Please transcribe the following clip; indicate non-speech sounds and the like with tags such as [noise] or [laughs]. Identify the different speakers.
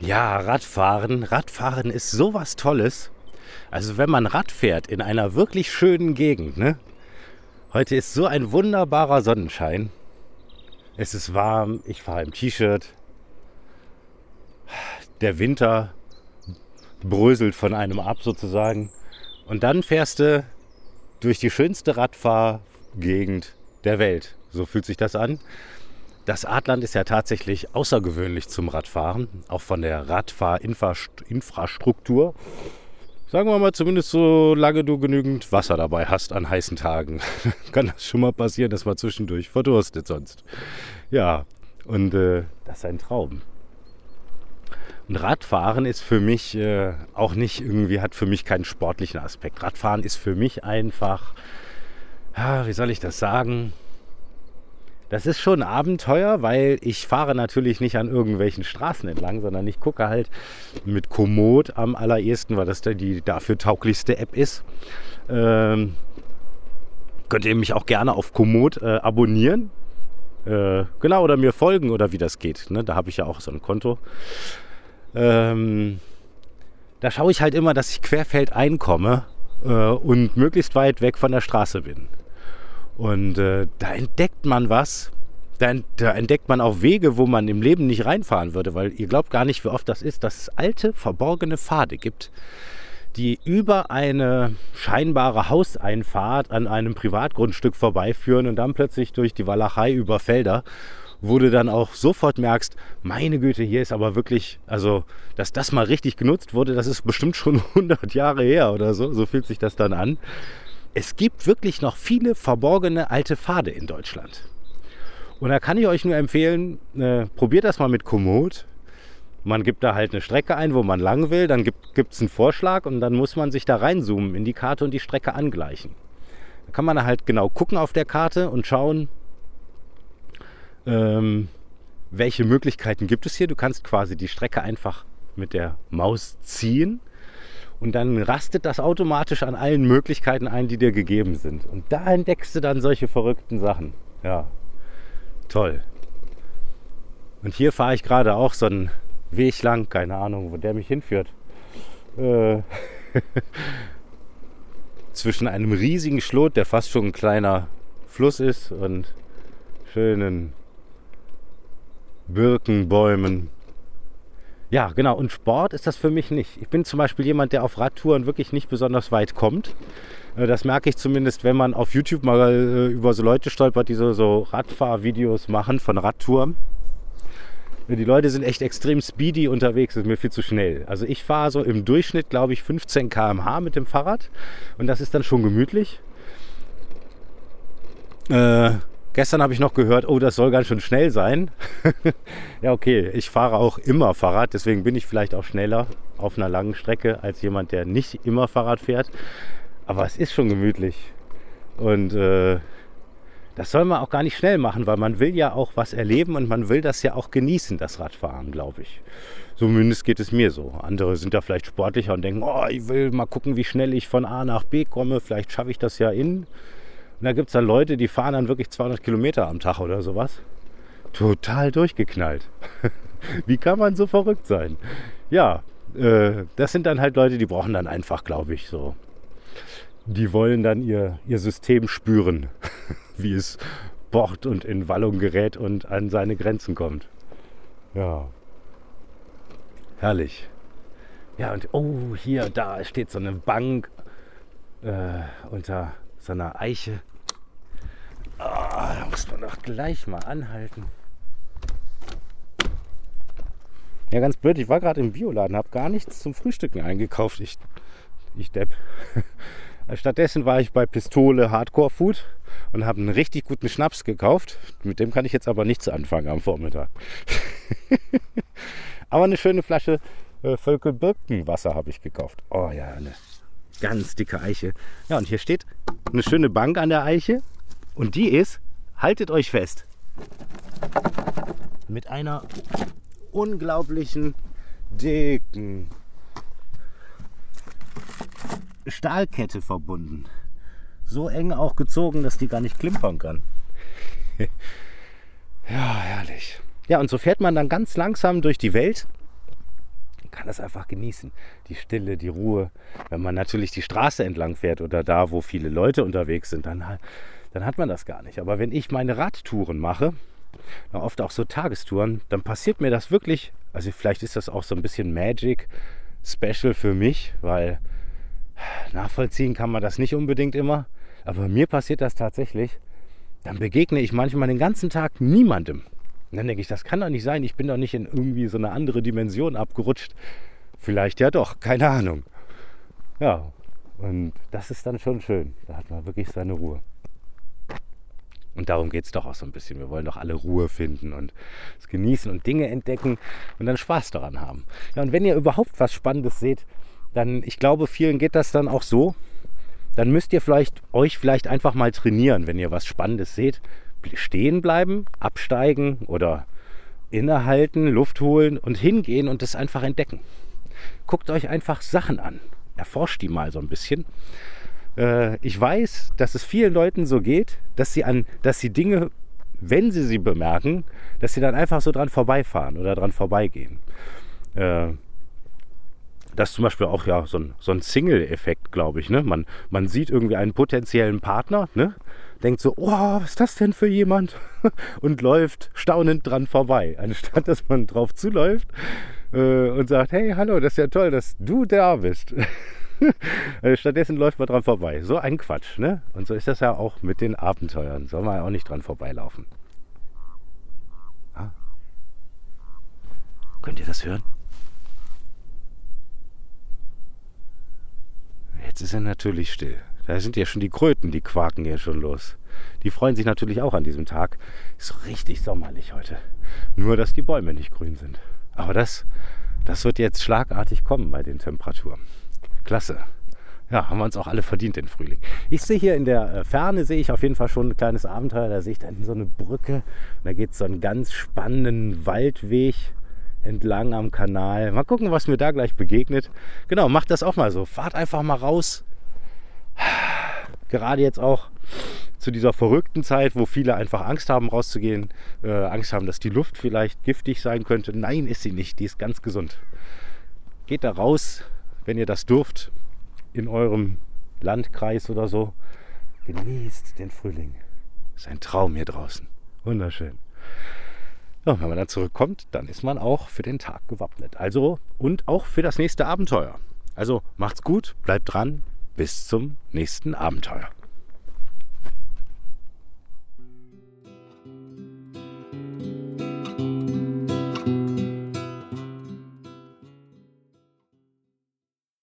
Speaker 1: Ja, Radfahren. Radfahren ist sowas Tolles. Also wenn man Rad fährt in einer wirklich schönen Gegend, ne? Heute ist so ein wunderbarer Sonnenschein. Es ist warm, ich fahre im T-Shirt. Der Winter bröselt von einem ab sozusagen. Und dann fährst du durch die schönste Radfahrgegend der Welt. So fühlt sich das an. Das Adland ist ja tatsächlich außergewöhnlich zum Radfahren, auch von der Radfahrinfrastruktur. Sagen wir mal zumindest solange du genügend Wasser dabei hast an heißen Tagen. [laughs] Kann das schon mal passieren, dass man zwischendurch verdurstet sonst. Ja, und äh, das ist ein Traum. Und Radfahren ist für mich äh, auch nicht irgendwie, hat für mich keinen sportlichen Aspekt. Radfahren ist für mich einfach, ja, wie soll ich das sagen? Das ist schon ein Abenteuer, weil ich fahre natürlich nicht an irgendwelchen Straßen entlang, sondern ich gucke halt mit Komoot am allerersten, weil das die dafür tauglichste App ist. Ähm, könnt ihr mich auch gerne auf Komoot äh, abonnieren. Äh, genau, oder mir folgen oder wie das geht. Ne? Da habe ich ja auch so ein Konto. Ähm, da schaue ich halt immer, dass ich querfeldein komme äh, und möglichst weit weg von der Straße bin. Und äh, da entdeckt man was. Da, da, entdeckt man auch Wege, wo man im Leben nicht reinfahren würde, weil ihr glaubt gar nicht, wie oft das ist, dass es alte, verborgene Pfade gibt, die über eine scheinbare Hauseinfahrt an einem Privatgrundstück vorbeiführen und dann plötzlich durch die Walachei über Felder, wo du dann auch sofort merkst, meine Güte, hier ist aber wirklich, also, dass das mal richtig genutzt wurde, das ist bestimmt schon [laughs] 100 Jahre her oder so, so fühlt sich das dann an es gibt wirklich noch viele verborgene alte Pfade in Deutschland. Und da kann ich euch nur empfehlen, äh, probiert das mal mit Komoot. Man gibt da halt eine Strecke ein, wo man lang will, dann gibt es einen Vorschlag und dann muss man sich da reinzoomen in die Karte und die Strecke angleichen. Da kann man halt genau gucken auf der Karte und schauen, ähm, welche Möglichkeiten gibt es hier. Du kannst quasi die Strecke einfach mit der Maus ziehen und dann rastet das automatisch an allen Möglichkeiten ein, die dir gegeben sind. Und da entdeckst du dann solche verrückten Sachen. Ja, toll. Und hier fahre ich gerade auch so einen Weg lang, keine Ahnung, wo der mich hinführt. Äh, [laughs] zwischen einem riesigen Schlot, der fast schon ein kleiner Fluss ist, und schönen Birkenbäumen ja, genau. Und Sport ist das für mich nicht. Ich bin zum Beispiel jemand, der auf Radtouren wirklich nicht besonders weit kommt. Äh, das merke ich zumindest, wenn man auf YouTube mal äh, über so Leute stolpert, die so, so Radfahrvideos machen von Radtouren. Die Leute sind echt extrem speedy unterwegs, ist mir viel zu schnell. Also ich fahre so im Durchschnitt, glaube ich, 15 km/h mit dem Fahrrad und das ist dann schon gemütlich. Äh, Gestern habe ich noch gehört, oh, das soll ganz schön schnell sein. [laughs] ja, okay, ich fahre auch immer Fahrrad, deswegen bin ich vielleicht auch schneller auf einer langen Strecke als jemand, der nicht immer Fahrrad fährt. Aber es ist schon gemütlich. Und äh, das soll man auch gar nicht schnell machen, weil man will ja auch was erleben und man will das ja auch genießen, das Radfahren, glaube ich. Zumindest geht es mir so. Andere sind da vielleicht sportlicher und denken, oh, ich will mal gucken, wie schnell ich von A nach B komme. Vielleicht schaffe ich das ja in und da gibt es dann Leute, die fahren dann wirklich 200 Kilometer am Tag oder sowas. Total durchgeknallt. [laughs] Wie kann man so verrückt sein? Ja, äh, das sind dann halt Leute, die brauchen dann einfach, glaube ich, so. Die wollen dann ihr, ihr System spüren, [laughs] wie es bohrt und in Wallung gerät und an seine Grenzen kommt. Ja. Herrlich. Ja, und oh, hier, da steht so eine Bank äh, unter so einer Eiche. Doch gleich mal anhalten. Ja, ganz blöd, ich war gerade im Bioladen, habe gar nichts zum Frühstücken eingekauft. Ich, ich depp. [laughs] Stattdessen war ich bei Pistole Hardcore Food und habe einen richtig guten Schnaps gekauft. Mit dem kann ich jetzt aber nichts anfangen am Vormittag. [laughs] aber eine schöne Flasche äh, Völkel Birkenwasser habe ich gekauft. Oh ja, eine ganz dicke Eiche. Ja, und hier steht eine schöne Bank an der Eiche und die ist, haltet euch fest, mit einer unglaublichen dicken Stahlkette verbunden. So eng auch gezogen, dass die gar nicht klimpern kann. [laughs] ja, herrlich. Ja, und so fährt man dann ganz langsam durch die Welt kann das einfach genießen. Die Stille, die Ruhe. Wenn man natürlich die Straße entlang fährt oder da, wo viele Leute unterwegs sind, dann, dann hat man das gar nicht. Aber wenn ich meine Radtouren mache, oft auch so Tagestouren, dann passiert mir das wirklich. Also vielleicht ist das auch so ein bisschen Magic Special für mich, weil nachvollziehen kann man das nicht unbedingt immer. Aber mir passiert das tatsächlich. Dann begegne ich manchmal den ganzen Tag niemandem. Und dann denke ich, das kann doch nicht sein. Ich bin doch nicht in irgendwie so eine andere Dimension abgerutscht. Vielleicht ja doch, keine Ahnung. Ja, und das ist dann schon schön. Da hat man wirklich seine Ruhe. Und darum geht es doch auch so ein bisschen. Wir wollen doch alle Ruhe finden und es genießen und Dinge entdecken und dann Spaß daran haben. Ja, und wenn ihr überhaupt was Spannendes seht, dann, ich glaube, vielen geht das dann auch so. Dann müsst ihr vielleicht euch vielleicht einfach mal trainieren, wenn ihr was Spannendes seht. Stehen bleiben, absteigen oder innehalten, Luft holen und hingehen und es einfach entdecken. Guckt euch einfach Sachen an. Erforscht die mal so ein bisschen äh, ich weiß, dass es vielen Leuten so geht, dass sie, an, dass sie Dinge, wenn sie sie bemerken, dass sie dann einfach so dran vorbeifahren oder dran vorbeigehen. Äh, das ist zum Beispiel auch ja so ein, so ein Single-Effekt, glaube ich. Ne? Man, man sieht irgendwie einen potenziellen Partner, ne? denkt so, oh, was ist das denn für jemand? [laughs] und läuft staunend dran vorbei, anstatt dass man drauf zuläuft äh, und sagt, hey, hallo, das ist ja toll, dass du da bist. [laughs] Äh, [laughs] stattdessen läuft man dran vorbei. So ein Quatsch, ne? Und so ist das ja auch mit den Abenteuern. Soll man ja auch nicht dran vorbeilaufen. Ah. Könnt ihr das hören? Jetzt ist er natürlich still. Da sind ja schon die Kröten, die quaken ja schon los. Die freuen sich natürlich auch an diesem Tag. Ist richtig sommerlich heute. Nur, dass die Bäume nicht grün sind. Aber das, das wird jetzt schlagartig kommen bei den Temperaturen. Klasse. Ja, haben wir uns auch alle verdient den Frühling. Ich sehe hier in der äh, Ferne, sehe ich auf jeden Fall schon ein kleines Abenteuer. Da sehe ich dann so eine Brücke. Da geht es so einen ganz spannenden Waldweg entlang am Kanal. Mal gucken, was mir da gleich begegnet. Genau, macht das auch mal so. Fahrt einfach mal raus. Gerade jetzt auch zu dieser verrückten Zeit, wo viele einfach Angst haben, rauszugehen. Äh, Angst haben, dass die Luft vielleicht giftig sein könnte. Nein, ist sie nicht. Die ist ganz gesund. Geht da raus, wenn ihr das dürft, in eurem Landkreis oder so, genießt den Frühling. Ist ein Traum hier draußen. Wunderschön. Ja, wenn man dann zurückkommt, dann ist man auch für den Tag gewappnet. Also und auch für das nächste Abenteuer. Also macht's gut, bleibt dran, bis zum nächsten Abenteuer.